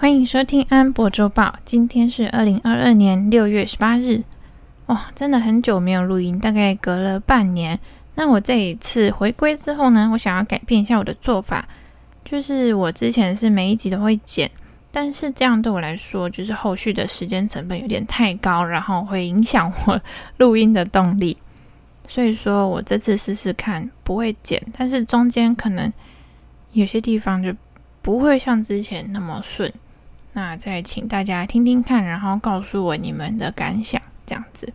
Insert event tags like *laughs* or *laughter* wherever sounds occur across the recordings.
欢迎收听安博周报。今天是二零二二年六月十八日。哇、真的很久没有录音，大概隔了半年。那我这一次回归之后呢，我想要改变一下我的做法，就是我之前是每一集都会剪，但是这样对我来说，就是后续的时间成本有点太高，然后会影响我录音的动力。所以说我这次试试看，不会剪，但是中间可能有些地方就不会像之前那么顺。那再请大家听听看，然后告诉我你们的感想，这样子。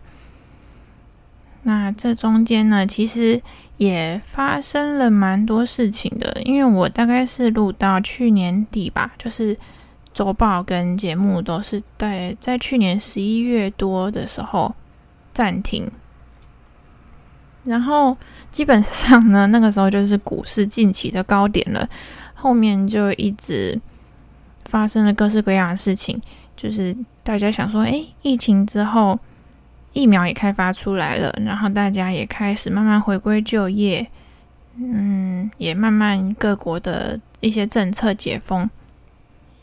那这中间呢，其实也发生了蛮多事情的，因为我大概是录到去年底吧，就是周报跟节目都是在在去年十一月多的时候暂停，然后基本上呢，那个时候就是股市近期的高点了，后面就一直。发生了各式各样的事情，就是大家想说，诶，疫情之后，疫苗也开发出来了，然后大家也开始慢慢回归就业，嗯，也慢慢各国的一些政策解封。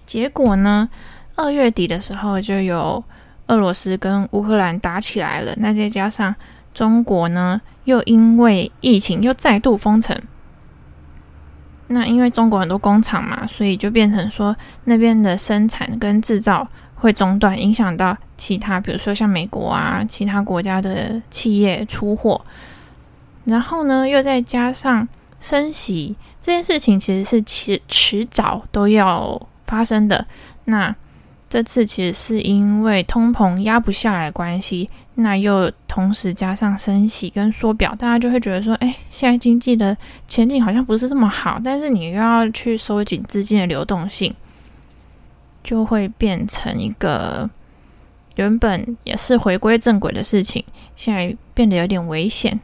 结果呢，二月底的时候就有俄罗斯跟乌克兰打起来了，那再加上中国呢，又因为疫情又再度封城。那因为中国很多工厂嘛，所以就变成说那边的生产跟制造会中断，影响到其他，比如说像美国啊，其他国家的企业出货。然后呢，又再加上升息这件事情，其实是迟迟早都要发生的。那这次其实是因为通膨压不下来关系，那又同时加上升息跟缩表，大家就会觉得说，哎，现在经济的前景好像不是这么好，但是你又要去收紧资金的流动性，就会变成一个原本也是回归正轨的事情，现在变得有点危险。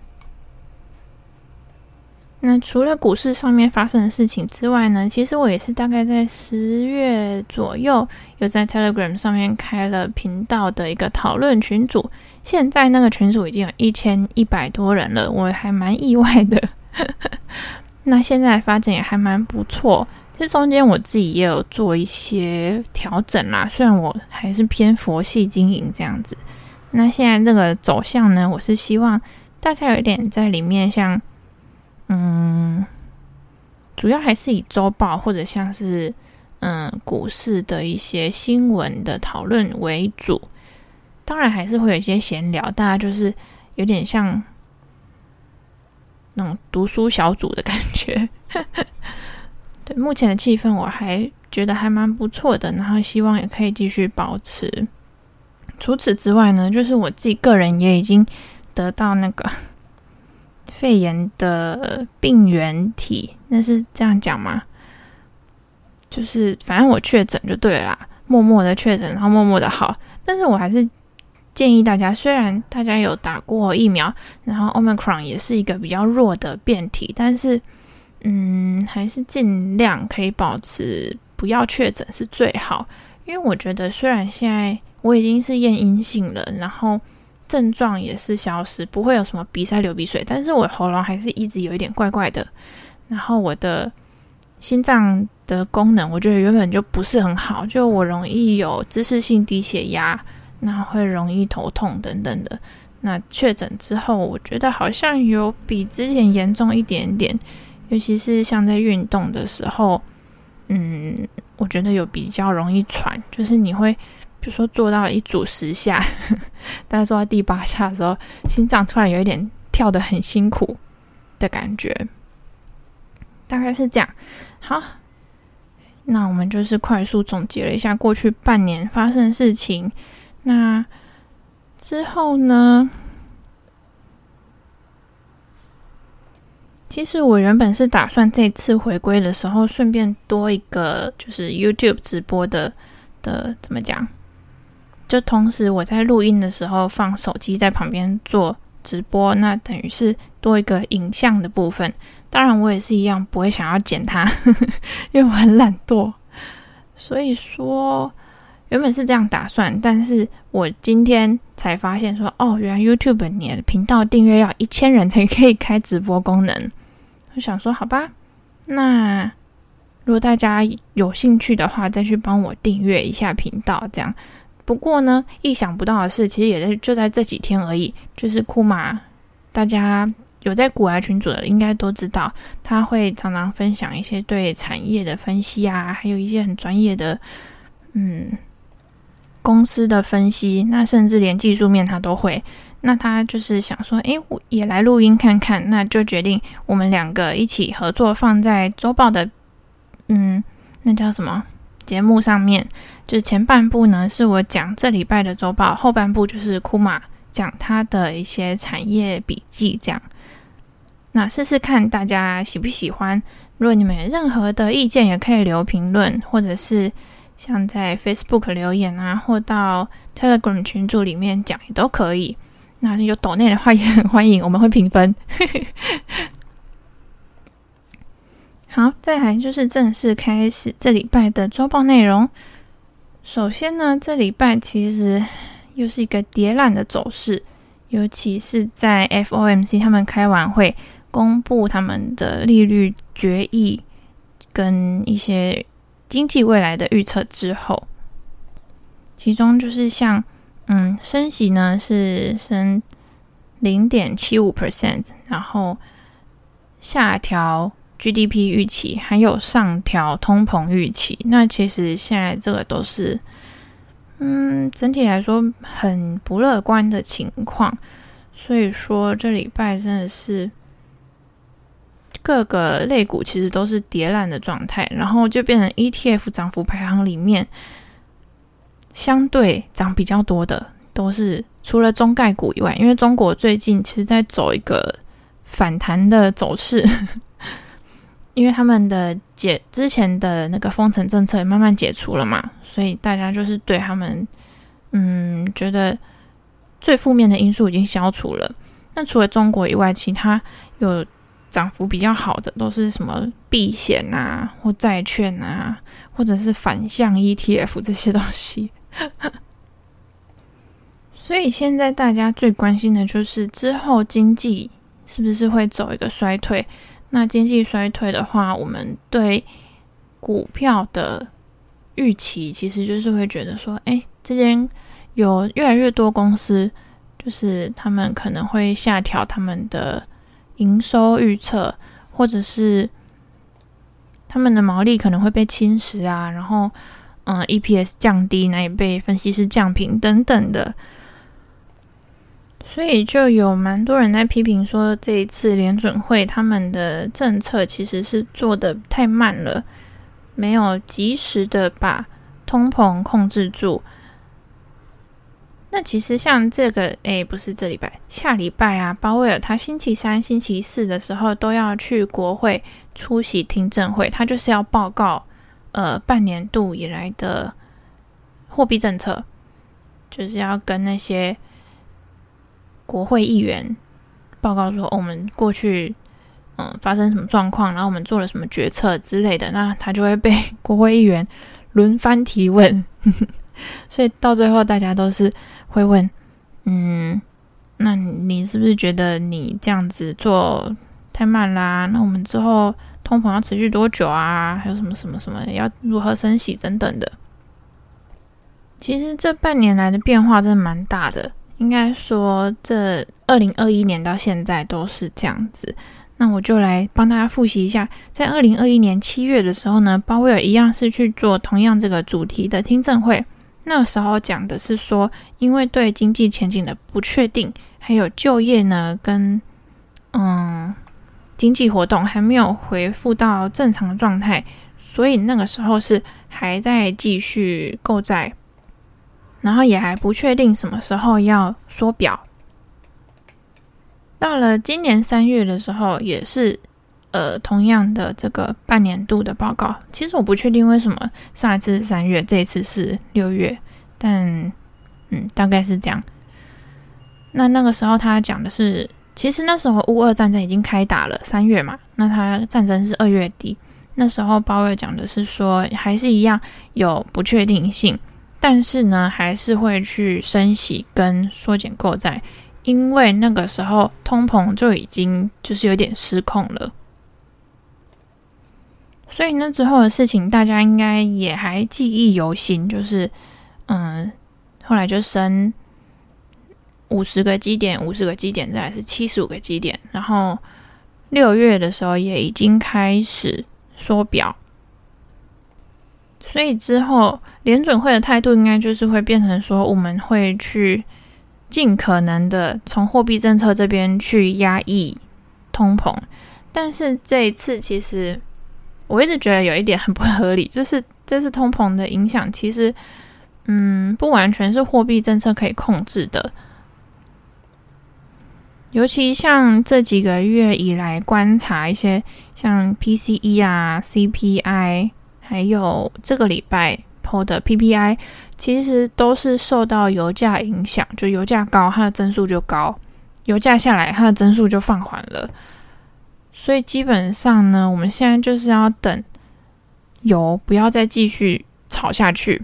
那除了股市上面发生的事情之外呢，其实我也是大概在十月左右，有在 Telegram 上面开了频道的一个讨论群组。现在那个群组已经有一千一百多人了，我还蛮意外的。*laughs* 那现在发展也还蛮不错。这中间我自己也有做一些调整啦，虽然我还是偏佛系经营这样子。那现在这个走向呢，我是希望大家有一点在里面像。嗯，主要还是以周报或者像是嗯股市的一些新闻的讨论为主，当然还是会有一些闲聊，大家就是有点像那种读书小组的感觉。*laughs* 对，目前的气氛我还觉得还蛮不错的，然后希望也可以继续保持。除此之外呢，就是我自己个人也已经得到那个。肺炎的病原体，那是这样讲吗？就是反正我确诊就对了啦，默默的确诊，然后默默的好。但是我还是建议大家，虽然大家有打过疫苗，然后 Omicron 也是一个比较弱的变体，但是嗯，还是尽量可以保持不要确诊是最好。因为我觉得，虽然现在我已经是验阴性了，然后。症状也是消失，不会有什么鼻塞、流鼻水，但是我喉咙还是一直有一点怪怪的。然后我的心脏的功能，我觉得原本就不是很好，就我容易有姿势性低血压，然后会容易头痛等等的。那确诊之后，我觉得好像有比之前严重一点点，尤其是像在运动的时候，嗯，我觉得有比较容易喘，就是你会。就说做到一组十下，*laughs* 大概做到第八下的时候，心脏突然有一点跳得很辛苦的感觉，大概是这样。好，那我们就是快速总结了一下过去半年发生的事情。那之后呢？其实我原本是打算这次回归的时候，顺便多一个就是 YouTube 直播的的，怎么讲？就同时我在录音的时候放手机在旁边做直播，那等于是多一个影像的部分。当然我也是一样不会想要剪它，*laughs* 因为我很懒惰。所以说原本是这样打算，但是我今天才发现说，哦，原来 YouTube 你的频道订阅要一千人才可以开直播功能。我想说，好吧，那如果大家有兴趣的话，再去帮我订阅一下频道，这样。不过呢，意想不到的是，其实也在就在这几天而已，就是库玛，大家有在股癌群组的，应该都知道，他会常常分享一些对产业的分析啊，还有一些很专业的，嗯，公司的分析，那甚至连技术面他都会。那他就是想说，诶，我也来录音看看，那就决定我们两个一起合作，放在周报的。嗯，那叫什么节目上面？就是前半部呢，是我讲这礼拜的周报，后半部就是库玛讲他的一些产业笔记，这样。那试试看大家喜不喜欢？如果你们有任何的意见，也可以留评论，或者是像在 Facebook 留言啊，或到 Telegram 群组里面讲也都可以。那有抖内的话也很欢迎，我们会评分。好，再来就是正式开始这礼拜的周报内容。首先呢，这礼拜其实又是一个跌烂的走势，尤其是在 FOMC 他们开完会，公布他们的利率决议跟一些经济未来的预测之后，其中就是像嗯，升息呢是升零点七五 percent，然后下调。GDP 预期还有上调通膨预期，那其实现在这个都是，嗯，整体来说很不乐观的情况。所以说这礼拜真的是各个类股其实都是跌烂的状态，然后就变成 ETF 涨幅排行里面相对涨比较多的都是除了中概股以外，因为中国最近其实在走一个反弹的走势。因为他们的解之前的那个封城政策也慢慢解除了嘛，所以大家就是对他们，嗯，觉得最负面的因素已经消除了。那除了中国以外，其他有涨幅比较好的都是什么避险啊，或债券啊，或者是反向 ETF 这些东西。*laughs* 所以现在大家最关心的就是之后经济是不是会走一个衰退。那经济衰退的话，我们对股票的预期其实就是会觉得说，哎，这间有越来越多公司，就是他们可能会下调他们的营收预测，或者是他们的毛利可能会被侵蚀啊，然后，嗯，EPS 降低，那也被分析师降评等等的。所以就有蛮多人在批评说，这一次联准会他们的政策其实是做的太慢了，没有及时的把通膨控制住。那其实像这个，诶，不是这礼拜，下礼拜啊，鲍威尔他星期三、星期四的时候都要去国会出席听证会，他就是要报告呃半年度以来的货币政策，就是要跟那些。国会议员报告说：“，我们过去嗯发生什么状况，然后我们做了什么决策之类的，那他就会被 *laughs* 国会议员轮番提问。*laughs* 所以到最后，大家都是会问：嗯，那你是不是觉得你这样子做太慢啦？那我们之后通膨要持续多久啊？还有什么什么什么要如何升息等等的？其实这半年来的变化真的蛮大的。”应该说，这二零二一年到现在都是这样子。那我就来帮大家复习一下，在二零二一年七月的时候呢，鲍威尔一样是去做同样这个主题的听证会。那时候讲的是说，因为对经济前景的不确定，还有就业呢跟嗯经济活动还没有恢复到正常状态，所以那个时候是还在继续购债。然后也还不确定什么时候要缩表。到了今年三月的时候，也是呃同样的这个半年度的报告。其实我不确定为什么上一次是三月，这一次是六月，但嗯大概是这样。那那个时候他讲的是，其实那时候乌俄战争已经开打了，三月嘛，那他战争是二月底。那时候鲍威尔讲的是说，还是一样有不确定性。但是呢，还是会去升息跟缩减购债，因为那个时候通膨就已经就是有点失控了。所以那之后的事情大家应该也还记忆犹新，就是嗯，后来就升五十个基点，五十个基点，再来是七十五个基点，然后六月的时候也已经开始缩表。所以之后联准会的态度应该就是会变成说，我们会去尽可能的从货币政策这边去压抑通膨。但是这一次其实我一直觉得有一点很不合理，就是这次通膨的影响其实嗯不完全是货币政策可以控制的。尤其像这几个月以来观察一些像 PCE 啊 CPI。还有这个礼拜 PO 的 PPI，其实都是受到油价影响，就油价高，它的增速就高；油价下来，它的增速就放缓了。所以基本上呢，我们现在就是要等油不要再继续炒下去。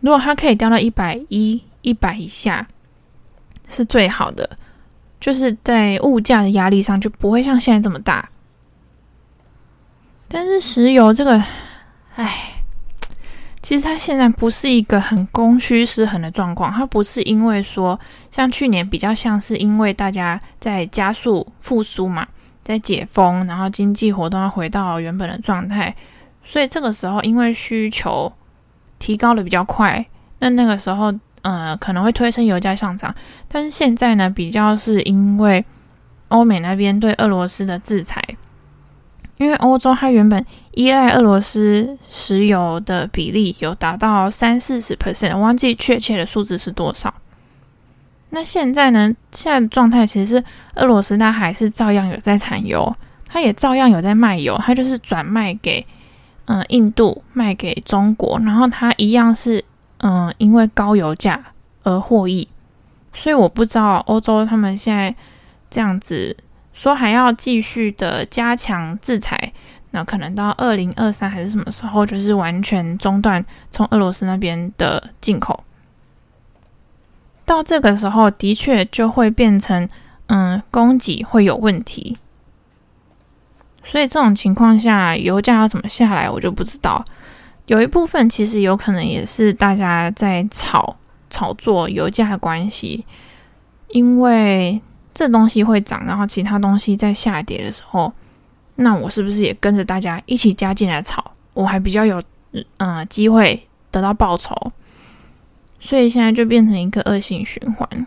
如果它可以掉到一百一、一百以下，是最好的，就是在物价的压力上就不会像现在这么大。但是石油这个。唉，其实它现在不是一个很供需失衡的状况，它不是因为说像去年比较像是因为大家在加速复苏嘛，在解封，然后经济活动要回到原本的状态，所以这个时候因为需求提高的比较快，那那个时候呃可能会推升油价上涨，但是现在呢比较是因为欧美那边对俄罗斯的制裁。因为欧洲它原本依赖俄罗斯石油的比例有达到三四十 percent，我忘记确切的数字是多少。那现在呢？现在的状态其实是俄罗斯它还是照样有在产油，它也照样有在卖油，它就是转卖给嗯、印度，卖给中国，然后它一样是嗯、因为高油价而获益。所以我不知道欧洲他们现在这样子。说还要继续的加强制裁，那可能到二零二三还是什么时候，就是完全中断从俄罗斯那边的进口。到这个时候，的确就会变成，嗯，供给会有问题。所以这种情况下，油价要怎么下来，我就不知道。有一部分其实有可能也是大家在炒炒作油价的关系，因为。这东西会涨，然后其他东西在下跌的时候，那我是不是也跟着大家一起加进来炒？我还比较有嗯、呃、机会得到报酬，所以现在就变成一个恶性循环。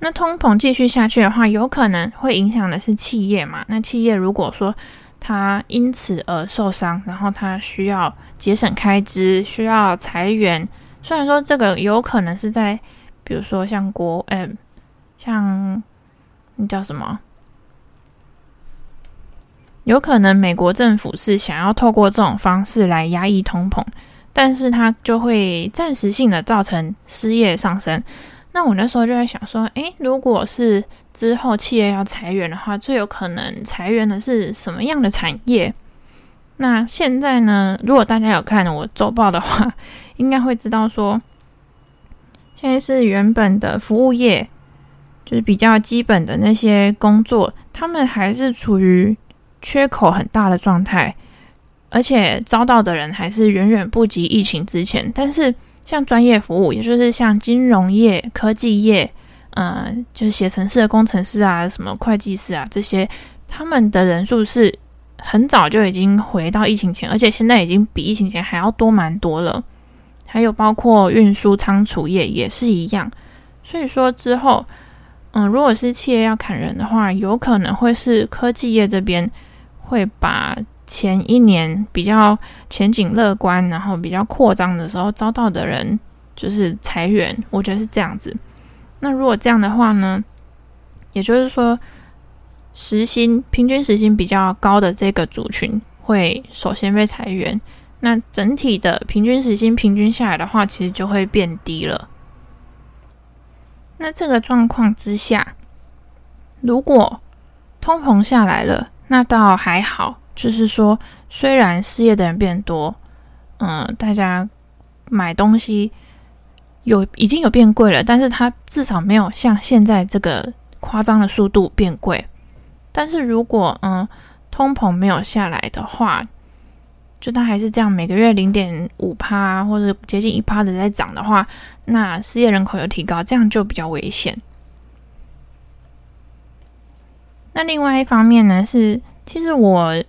那通膨继续下去的话，有可能会影响的是企业嘛？那企业如果说它因此而受伤，然后它需要节省开支，需要裁员，虽然说这个有可能是在比如说像国嗯。像那叫什么？有可能美国政府是想要透过这种方式来压抑通膨，但是它就会暂时性的造成失业上升。那我那时候就在想说，诶，如果是之后企业要裁员的话，最有可能裁员的是什么样的产业？那现在呢？如果大家有看我周报的话，应该会知道说，现在是原本的服务业。就是比较基本的那些工作，他们还是处于缺口很大的状态，而且招到的人还是远远不及疫情之前。但是像专业服务，也就是像金融业、科技业，嗯、就是写程式的工程师啊，什么会计师啊这些，他们的人数是很早就已经回到疫情前，而且现在已经比疫情前还要多蛮多了。还有包括运输仓储业也是一样，所以说之后。嗯，如果是企业要砍人的话，有可能会是科技业这边会把前一年比较前景乐观，然后比较扩张的时候招到的人就是裁员，我觉得是这样子。那如果这样的话呢，也就是说，时薪平均时薪比较高的这个族群会首先被裁员，那整体的平均时薪平均下来的话，其实就会变低了。那这个状况之下，如果通膨下来了，那倒还好。就是说，虽然失业的人变多，嗯、大家买东西有已经有变贵了，但是它至少没有像现在这个夸张的速度变贵。但是如果嗯、通膨没有下来的话，就它还是这样每个月零点五趴或者接近一趴的在涨的话，那失业人口有提高，这样就比较危险。那另外一方面呢，是其实我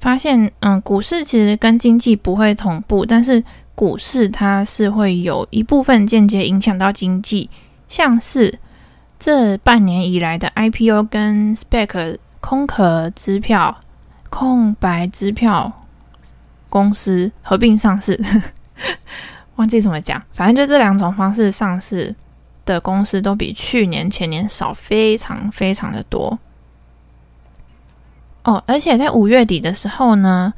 发现，嗯，股市其实跟经济不会同步，但是股市它是会有一部分间接影响到经济，像是这半年以来的 IPO 跟 spec 空壳支票、空白支票公司合并上市，忘记怎么讲，反正就这两种方式上市的公司都比去年前年少非常非常的多。哦，而且在五月底的时候呢，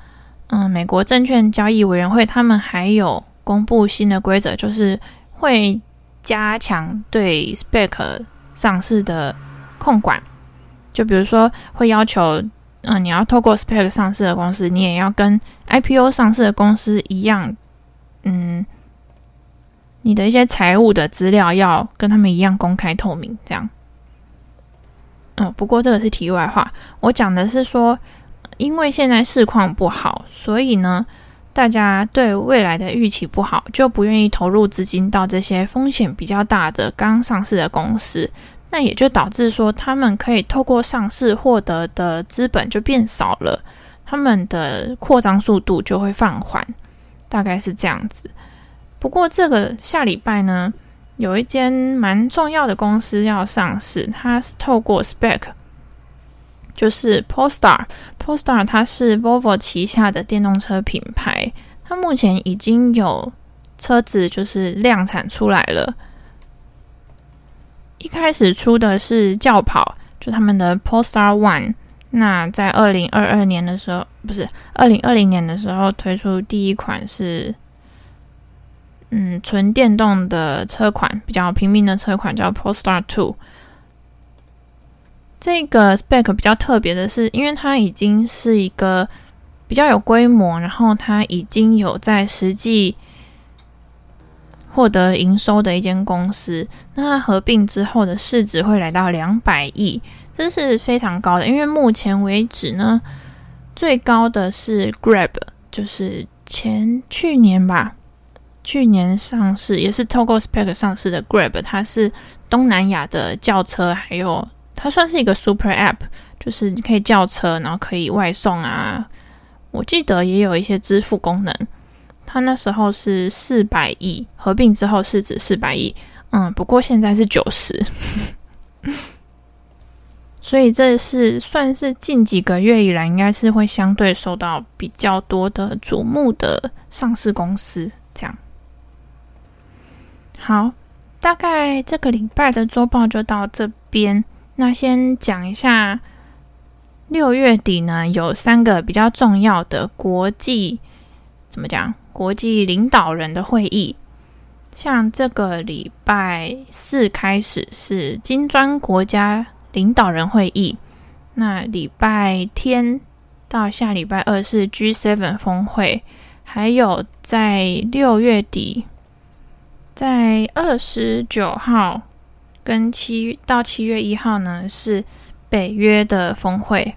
嗯，美国证券交易委员会他们还有公布新的规则，就是会加强对 SPAC 上市的控管。就比如说，会要求，嗯，你要透过 SPAC 上市的公司，你也要跟 IPO 上市的公司一样，嗯，你的一些财务的资料要跟他们一样公开透明，这样。嗯，不过这个是题外话。我讲的是说，因为现在市况不好，所以呢，大家对未来的预期不好，就不愿意投入资金到这些风险比较大的刚上市的公司。那也就导致说，他们可以透过上市获得的资本就变少了，他们的扩张速度就会放缓，大概是这样子。不过这个下礼拜呢，有一间蛮重要的公司要上市，它是透过 Spec，就是 Polestar。Polestar 它是 Volvo 旗下的电动车品牌，它目前已经有车子就是量产出来了。一开始出的是轿跑，就他们的 Polestar One。那在二零二二年的时候，不是二零二零年的时候推出第一款是。嗯，纯电动的车款，比较平民的车款叫 Polestar Two。这个 spec 比较特别的是，因为它已经是一个比较有规模，然后它已经有在实际获得营收的一间公司。那它合并之后的市值会来到两百亿，这是非常高的。因为目前为止呢，最高的是 Grab，就是前去年吧。去年上市也是透过 Spec 上市的 Grab，它是东南亚的叫车，还有它算是一个 Super App，就是你可以叫车，然后可以外送啊。我记得也有一些支付功能。它那时候是四百亿，合并之后市值四百亿，嗯，不过现在是九十，*laughs* 所以这是算是近几个月以来应该是会相对受到比较多的瞩目的上市公司，这样。好，大概这个礼拜的周报就到这边。那先讲一下，六月底呢，有三个比较重要的国际，怎么讲？国际领导人的会议。像这个礼拜四开始是金砖国家领导人会议，那礼拜天到下礼拜二是 G7 峰会，还有在六月底。在二十九号跟七到七月一号呢，是北约的峰会，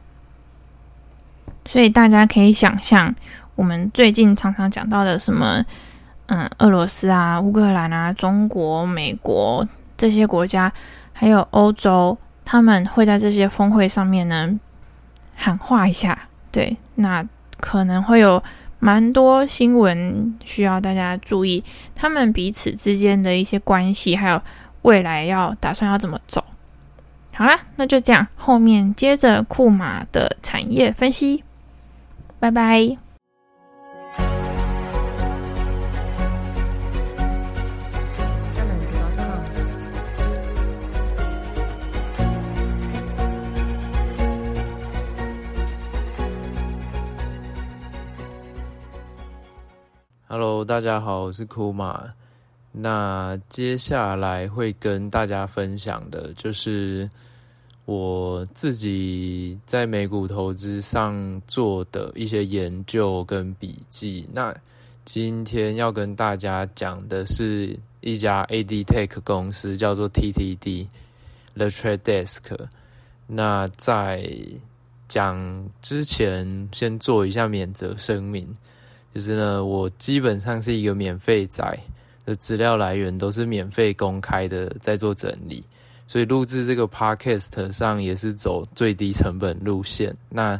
所以大家可以想象，我们最近常常讲到的什么，嗯，俄罗斯啊、乌克兰啊、中国、美国这些国家，还有欧洲，他们会在这些峰会上面呢喊话一下，对，那可能会有。蛮多新闻需要大家注意，他们彼此之间的一些关系，还有未来要打算要怎么走。好啦，那就这样，后面接着库玛的产业分析，拜拜。Hello，大家好，我是库玛。那接下来会跟大家分享的就是我自己在美股投资上做的一些研究跟笔记。那今天要跟大家讲的是一家 AdTech 公司，叫做 TTD，The Trade Desk。那在讲之前先做一下免责声明，就是呢，我基本上是一个免费仔的资料来源都是免费公开的，在做整理，所以录制这个 podcast 上也是走最低成本路线。那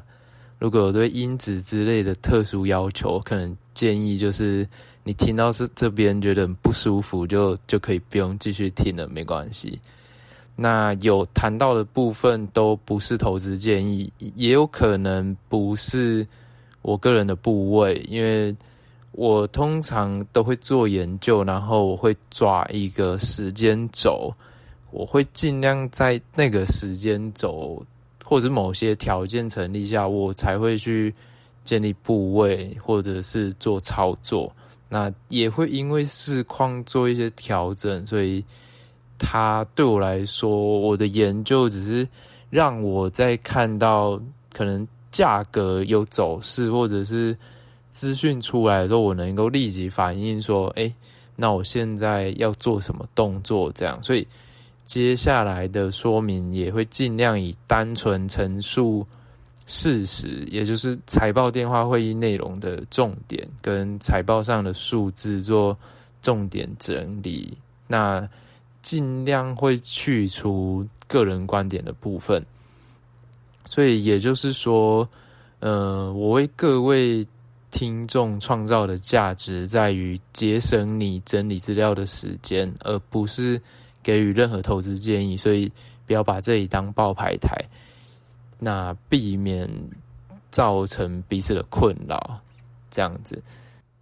如果有对音质之类的特殊要求，可能建议就是你听到是这边觉得很不舒服，就就可以不用继续听了，没关系。那有谈到的部分都不是投资建议，也有可能不是我个人的部位，因为我通常都会做研究，然后我会抓一个时间轴，我会尽量在那个时间轴或者某些条件成立下，我才会去建立部位或者是做操作。那也会因为视况做一些调整，所以。它对我来说，我的研究只是让我在看到可能价格有走势，或者是资讯出来的时候，我能够立即反应说：“哎，那我现在要做什么动作？”这样，所以接下来的说明也会尽量以单纯陈述事实，也就是财报电话会议内容的重点跟财报上的数字做重点整理。那尽量会去除个人观点的部分，所以也就是说，呃，我为各位听众创造的价值在于节省你整理资料的时间，而不是给予任何投资建议。所以不要把这里当报牌台，那避免造成彼此的困扰。这样子，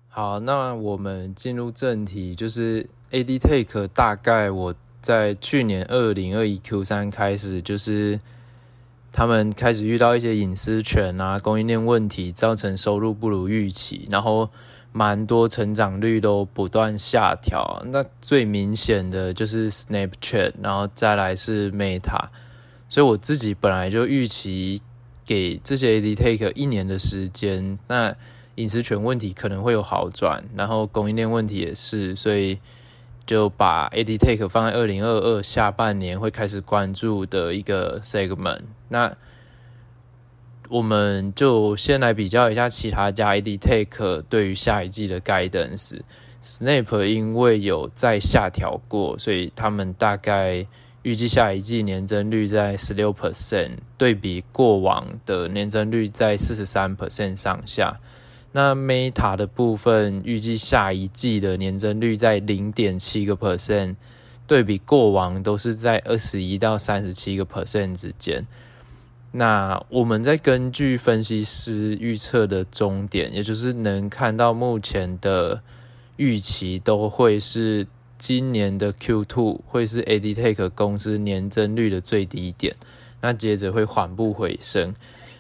好，那我们进入正题，就是。AD Take 大概我在去年二零二一 Q 三开始，就是他们开始遇到一些隐私权啊、供应链问题，造成收入不如预期，然后蛮多成长率都不断下调。那最明显的就是 Snapchat，然后再来是 Meta。所以我自己本来就预期给这些 ADTech 一年的时间，那隐私权问题可能会有好转，然后供应链问题也是，所以。就把 ADTech 放在二零二二下半年会开始关注的一个 segment。那我们就先来比较一下其他家 ADTech 对于下一季的 guidance。Snap 因为有在下调过，所以他们大概预计下一季年增率在十六 percent，对比过往的年增率在四十三 percent 上下。那 Meta 的部分预计下一季的年增率在零点七个 percent，对比过往都是在二十一到三十七个 percent 之间。那我们再根据分析师预测的终点，也就是能看到目前的预期都会是今年的 Q2 会是 ADTech 公司年增率的最低点，那接着会缓步回升。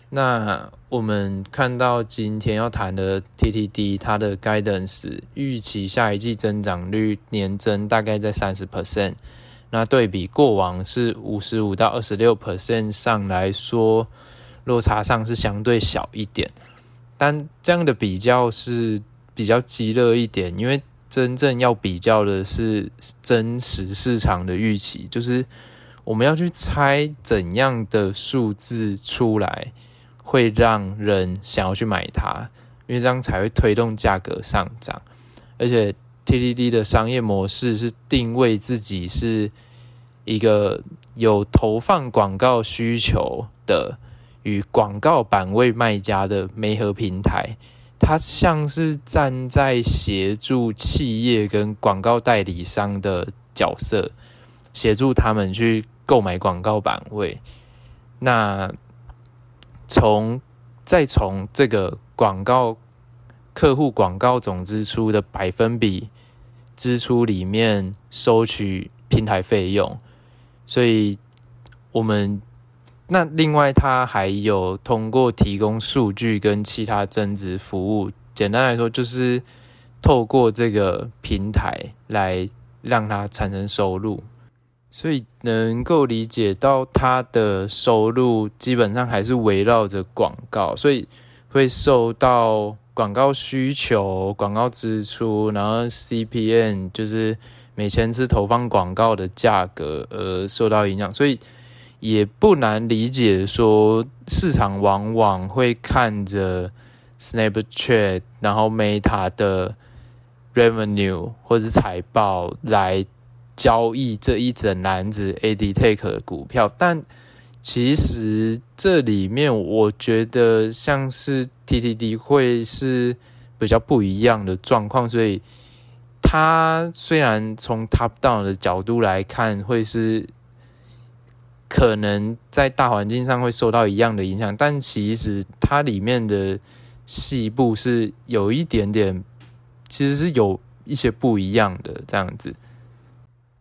那我们看到今天要谈的 TTD，它的 guidance 预期下一季增长率年增大概在三十 percent，那对比过往是五十五到二十六 percent 上来说，落差上是相对小一点，但这样的比较是比较鸡肋一点，因为真正要比较的是真实市场的预期，就是我们要去猜怎样的数字出来。会让人想要去买它，因为这样才会推动价格上涨。而且，TDD 的商业模式是定位自己是一个有投放广告需求的与广告版位卖家的媒合平台，它像是站在协助企业跟广告代理商的角色，协助他们去购买广告版位。那从再从这个广告客户广告总支出的百分比支出里面收取平台费用，所以我们那另外它还有通过提供数据跟其他增值服务，简单来说就是透过这个平台来让它产生收入。所以能够理解到它的收入基本上还是围绕着广告，所以会受到广告需求、广告支出，然后 CPM 就是每千次投放广告的价格而受到影响。所以也不难理解说市场往往会看着 Snapchat，然后 Meta 的 Revenue 或者是财报来交易这一整篮子 AD Take 的股票，但其实这里面我觉得像是 TTD 会是比较不一样的状况，所以它虽然从 Top Down 的角度来看会是。可能在大环境上会受到一样的影响，但其实它里面的细部是有一点点，其实是有一些不一样的这样子。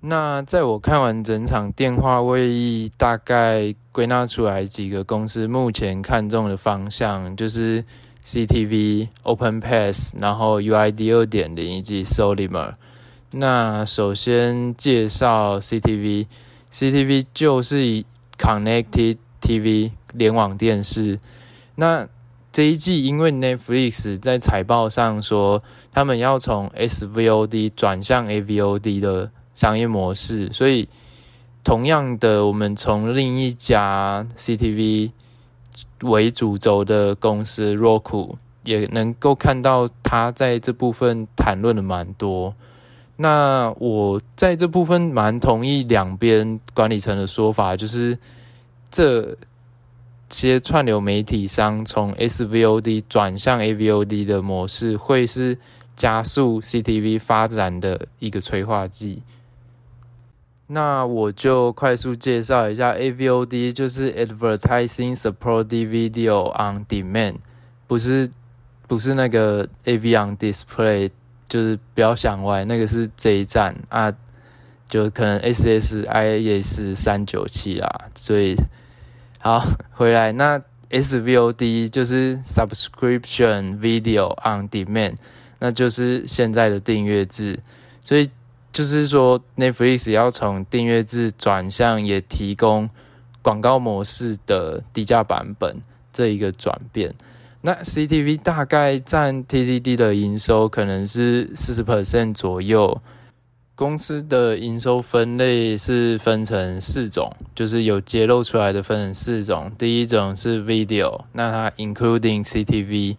那在我看完整场电话会议，大概归纳出来几个公司目前看中的方向，就是 CTV、OpenPass，然后 UID 二点零以及 Solimer。那首先介绍 CTV。CTV 就是以 Connected TV 联网电视。那这一季因为 Netflix 在财报上说他们要从 SVOD 转向 AVOD 的商业模式，所以同样的，我们从另一家 CTV 为主轴的公司 Roku 也能够看到，他在这部分谈论的蛮多。那我在这部分蛮同意两边管理层的说法，就是这些串流媒体商从 SVOD 转向 AVOD 的模式，会是加速 CTV 发展的一个催化剂。那我就快速介绍一下 AVOD，就是 Advertising Supported Video on Demand，不是不是那个 AV on Display。就是不要想歪，那个是这一站啊，就可能 SSIS 三九七啦。所以好回来，那 SVOD 就是 Subscription Video on Demand，那就是现在的订阅制。所以就是说，Netflix 要从订阅制转向也提供广告模式的低价版本这一个转变。那 CTV 大概占 TDD 的营收可能是四十 percent 左右。公司的营收分类是分成四种，就是有揭露出来的分成四种。第一种是 Video，那它 including CTV，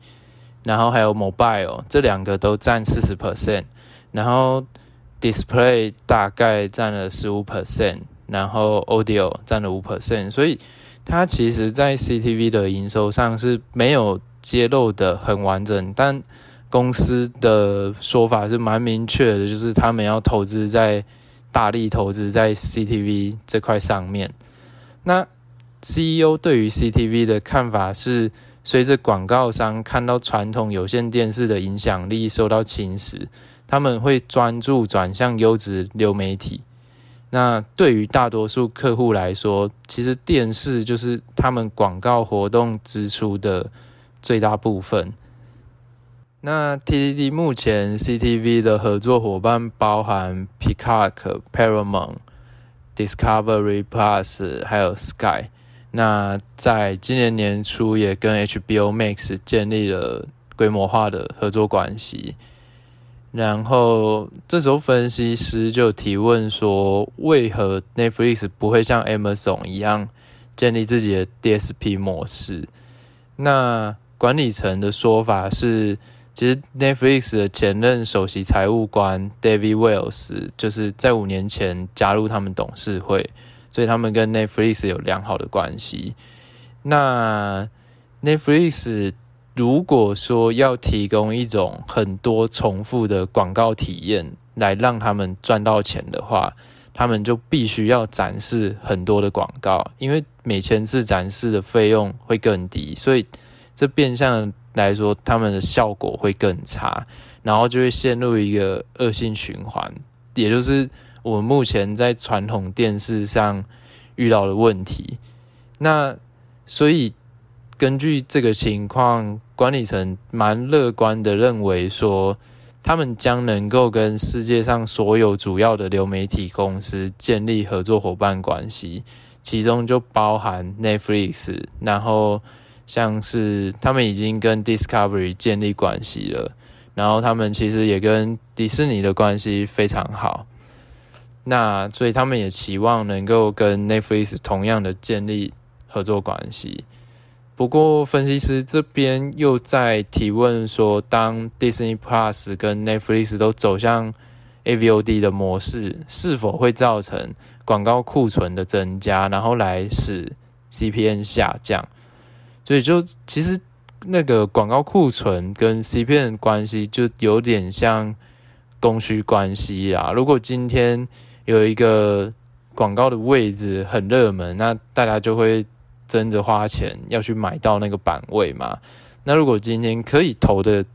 然后还有 Mobile，这两个都占四十 percent。然后 Display 大概占了十五 percent，然后 Audio 占了五 percent。所以它其实在 CTV 的营收上是没有。揭露的很完整，但公司的说法是蛮明确的，就是他们要投资在大力投资在 CTV 这块上面。那 CEO 对于 CTV 的看法是，随着广告商看到传统有线电视的影响力受到侵蚀，他们会专注转向优质流媒体。那对于大多数客户来说，其实电视就是他们广告活动支出的。最大部分。那 TTD 目前 CTV 的合作伙伴包含 Peacock、Paramount、Discovery Plus，还有 Sky。那在今年年初也跟 HBO Max 建立了规模化的合作关系。然后这时候分析师就提问说：为何 Netflix 不会像 Amazon 一样建立自己的 DSP 模式？那管理层的说法是，其实 Netflix 的前任首席财务官 David Wells 就是在五年前加入他们董事会，所以他们跟 Netflix 有良好的关系。那 Netflix 如果说要提供一种很多重复的广告体验来让他们赚到钱的话，他们就必须要展示很多的广告，因为每千次展示的费用会更低，所以。这变相来说，他们的效果会更差，然后就会陷入一个恶性循环，也就是我们目前在传统电视上遇到的问题。那所以根据这个情况，管理层蛮乐观的认为说，他们将能够跟世界上所有主要的流媒体公司建立合作伙伴关系，其中就包含 Netflix，然后。像是他们已经跟 Discovery 建立关系了，然后他们其实也跟迪士尼的关系非常好。那所以他们也期望能够跟 Netflix 同样的建立合作关系。不过，分析师这边又在提问说，当 Disney Plus 跟 Netflix 都走向 AVOD 的模式，是否会造成广告库存的增加，然后来使 CPM 下降？所以，就其实那个广告库存跟 CPM 关系，就有点像供需关系啦。如果今天有一个广告的位置很热门，那大家就会。争着花钱要去买到那个版位嘛？那如果今天可以投的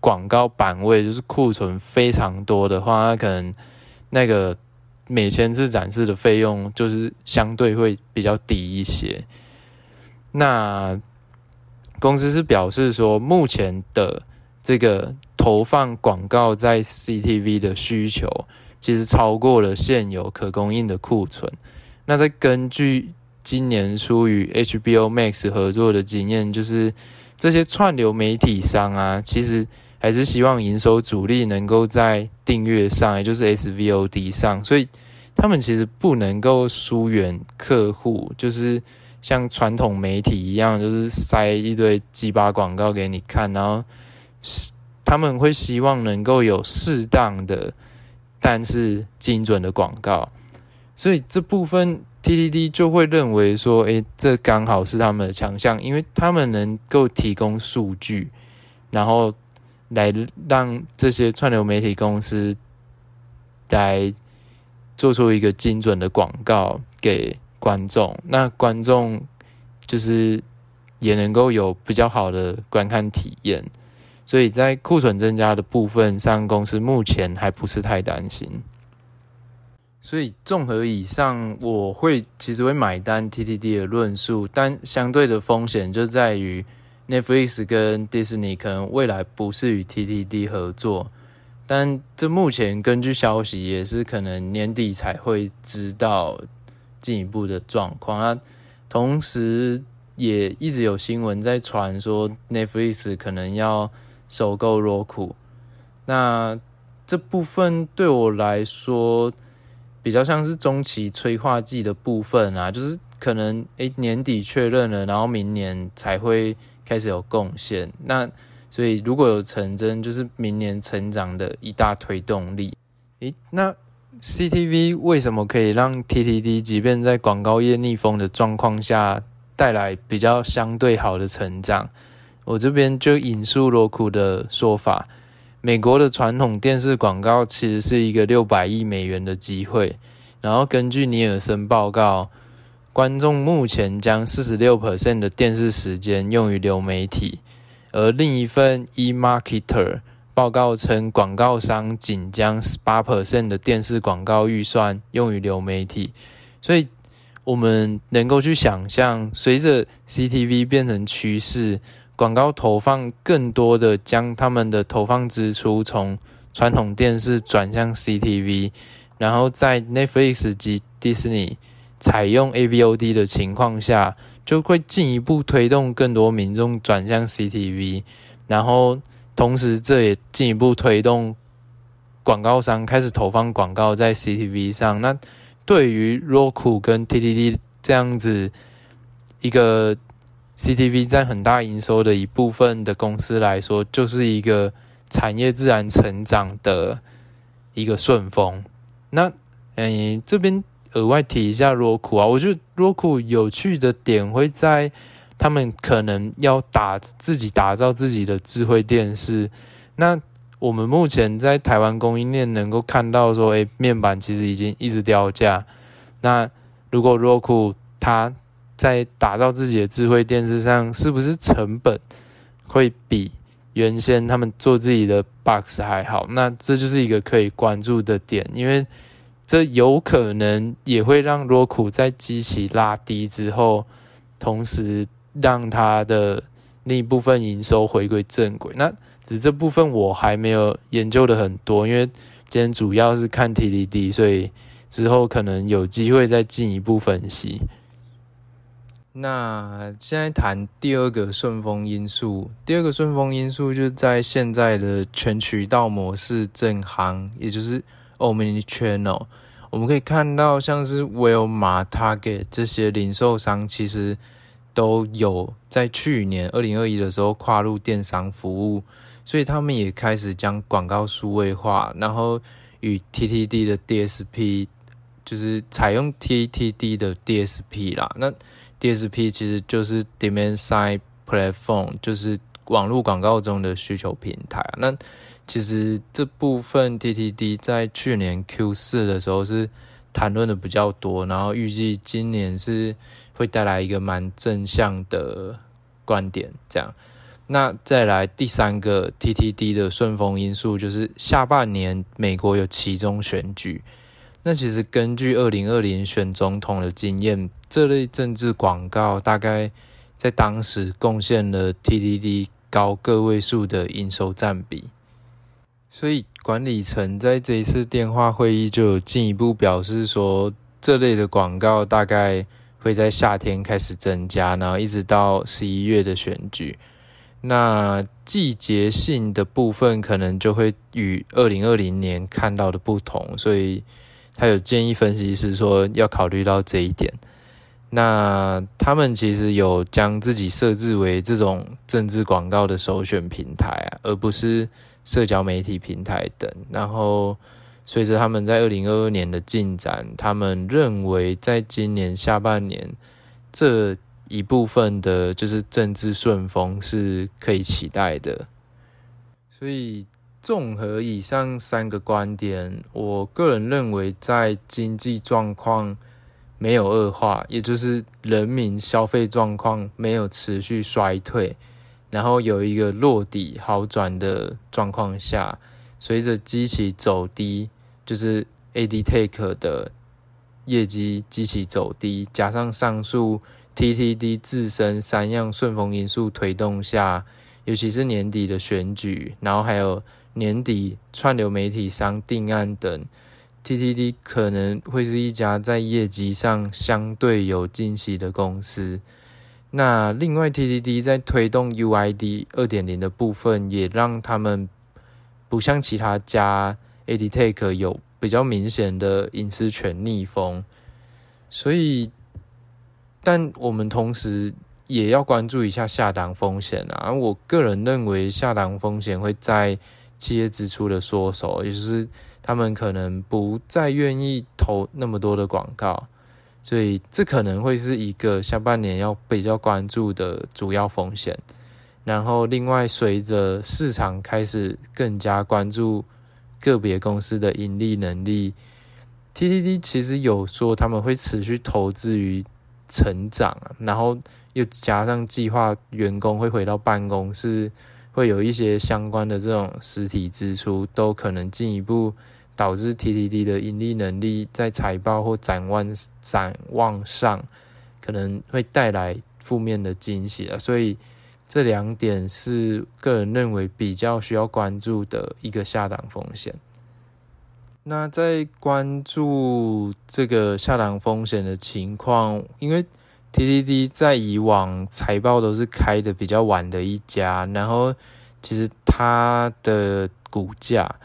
广告版位就是库存非常多的话，那可能那个每千次展示的费用就是相对会比较低一些。那公司是表示说，目前的这个投放广告在 CTV 的需求其实超过了现有可供应的库存。那再根据今年初与 HBO Max 合作的经验，就是这些串流媒体商啊，其实还是希望营收主力能够在订阅上，也就是 SVOD 上，所以他们其实不能够疏远客户，就是像传统媒体一样，就是塞一堆鸡巴广告给你看，然后他们会希望能够有适当的，但是精准的广告，所以这部分。TDD 就会认为说，诶，这刚好是他们的强项，因为他们能够提供数据，然后来让这些串流媒体公司来做出一个精准的广告给观众，那观众就是也能够有比较好的观看体验，所以在库存增加的部分上，公司目前还不是太担心。所以综合以上，我会其实会买单 TTD 的论述，但相对的风险就在于 Netflix 跟 Disney 可能未来不是与 TTD 合作，但这目前根据消息也是可能年底才会知道进一步的状况。那同时也一直有新闻在传说 Netflix 可能要收购 Roku，那这部分对我来说。比较像是中期催化剂的部分啊，就是可能诶、年底确认了，然后明年才会开始有贡献。那所以如果有成真，就是明年成长的一大推动力。诶、那 CTV 为什么可以让 TTD 即便在广告业逆风的状况下带来比较相对好的成长？我这边就引述罗库的说法。美国的传统电视广告其实是一个六百亿美元的机会，然后根据尼尔森报告，观众目前将四十六 percent 的电视时间用于流媒体，而另一份 eMarketer 报告称，广告商仅将十八 percent 的电视广告预算用于流媒体，所以我们能够去想象，随着 CTV 变成趋势。广告投放更多的将他们的投放支出从传统电视转向 CTV，然后在 Netflix 及 Disney 采用 AVOD 的情况下，就会进一步推动更多民众转向 CTV，然后同时这也进一步推动广告商开始投放广告在 CTV 上。那对于 Roku 跟 TTD 这样子一个。CTV 占很大营收的一部分的公司来说，就是一个产业自然成长的一个顺风。那，诶，这边额外提一下 Roku 啊，我觉得 Roku 有趣的点会在他们可能要打自己打造自己的智慧电视。那我们目前在台湾供应链能够看到说，诶，面板其实已经一直掉价。那如果 Roku 它在打造自己的智慧电视上，是不是成本会比原先他们做自己的 box 还好？那这就是一个可以关注的点，因为这有可能也会让 Roku 在机器拉低之后，同时让它的另一部分营收回归正轨。那只这部分我还没有研究的很多，因为今天主要是看 TDD，所以之后可能有机会再进一步分析。那现在谈第二个顺风因素，第二个顺风因素就是在现在的全渠道模式正行，也就是 Omni Channel。我们可以看到，像是 Walmart、Target 这些零售商，其实都有在去年二零二一的时候跨入电商服务，所以他们也开始将广告数位化，然后与 TTD 的 DSP，就是采用 TTD 的 DSP 啦。那 DSP 其实就是 Demand Side Platform，就是网络广告中的需求平台啊。那其实这部分 TTD 在去年 Q 四的时候是谈论的比较多，然后预计今年是会带来一个蛮正向的观点。这样，那再来第三个 TTD 的顺风因素就是下半年美国有期中选举。那其实根据二零二零选总统的经验，这类政治广告大概在当时贡献了 TDD 高个位数的营收占比。所以管理层在这一次电话会议就有进一步表示说，这类的广告大概会在夏天开始增加，然后一直到十一月的选举。那季节性的部分可能就会与二零二零年看到的不同，所以他有建议分析师说要考虑到这一点。那他们其实有将自己设置为这种政治广告的首选平台啊，而不是。社交媒体平台等，然后随着他们在二零二二年的进展，他们认为在今年下半年这一部分的，就是政治顺风是可以期待的。所以综合以上三个观点，我个人认为，在经济状况没有恶化，也就是人民消费状况没有持续衰退。然后有一个落底好转的状况下，随着机器走低，就是 AdTech 的业绩机器走低，加上上述 TTD 自身三样顺风因素推动下，尤其是年底的选举，然后还有年底串流媒体商定案等，TTD 可能会是一家在业绩上相对有惊喜的公司。那另外，TTD 在推动 UID 二点零的部分，也让他们不像其他家 AdTech 有比较明显的隐私权逆风，所以，但我们同时也要关注一下下档风险啊。我个人认为下档风险会在企业支出的缩手，也就是他们可能不再愿意投那么多的广告。所以这可能会是一个下半年要比较关注的主要风险。然后，另外随着市场开始更加关注个别公司的盈利能力，TTD 其实有说他们会持续投资于成长，然后又加上计划员工会回到办公室，会有一些相关的这种实体支出，都可能进一步。导致 TTD 的盈利能力在财报或展望展望上可能会带来负面的惊喜了，所以这两点是个人认为比较需要关注的一个下档风险。那在关注这个下档风险的情况，因为 TTD 在以往财报都是开的比较晚的一家，然后其实它的股价。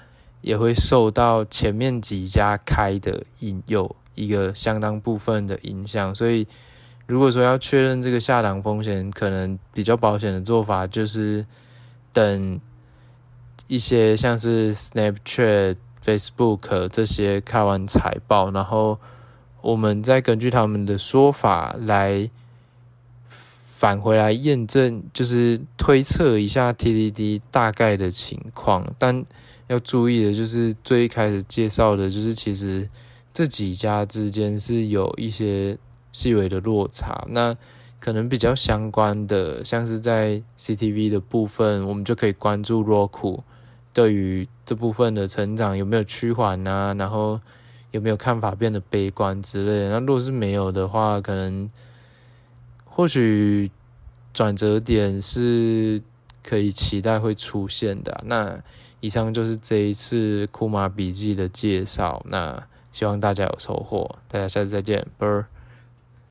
也会受到前面几家开的引诱一个相当部分的影响，所以如果说要确认这个下档风险，可能比较保险的做法就是等一些像是 Snapchat、Facebook 这些开完财报，然后我们再根据他们的说法来返回来验证，就是推测一下 TDD 大概的情况，但。要注意的就是最一开始介绍的，就是其实这几家之间是有一些细微的落差。那可能比较相关的，像是在 CTV 的部分，我们就可以关注 Roku 对于这部分的成长有没有趋缓啊，然后有没有看法变得悲观之类的。那如果是没有的话，可能或许转折点是可以期待会出现的。那以上就是这一次库马笔记的介绍，那希望大家有收获，大家下次再见，拜。